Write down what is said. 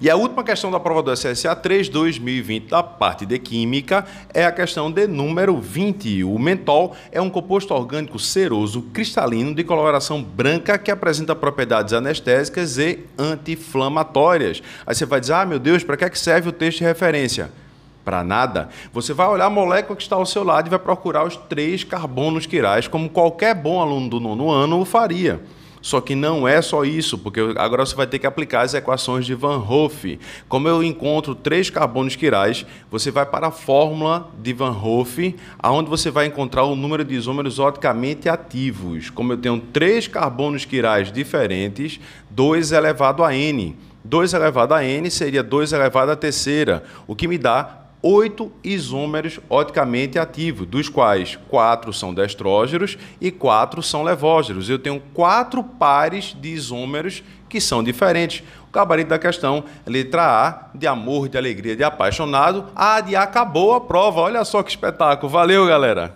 E a última questão da prova do SSA 3 2020 da parte de Química é a questão de número 20. O mentol é um composto orgânico ceroso, cristalino, de coloração branca que apresenta propriedades anestésicas e anti-inflamatórias. Aí você vai dizer, ah, meu Deus, para que, é que serve o texto de referência? Para nada. Você vai olhar a molécula que está ao seu lado e vai procurar os três carbonos quirais, como qualquer bom aluno do nono ano o faria. Só que não é só isso, porque agora você vai ter que aplicar as equações de Van Hoff. Como eu encontro três carbonos quirais, você vai para a fórmula de Van Hoff, aonde você vai encontrar o número de isômeros oticamente ativos. Como eu tenho três carbonos quirais diferentes, 2 elevado a n. 2 elevado a n seria 2 elevado a terceira, o que me dá oito isômeros oticamente ativos, dos quais quatro são destrógeros e quatro são levógeros. Eu tenho quatro pares de isômeros que são diferentes. O gabarito da questão, letra A, de amor, de alegria, de apaixonado. A de acabou a prova. Olha só que espetáculo. Valeu, galera!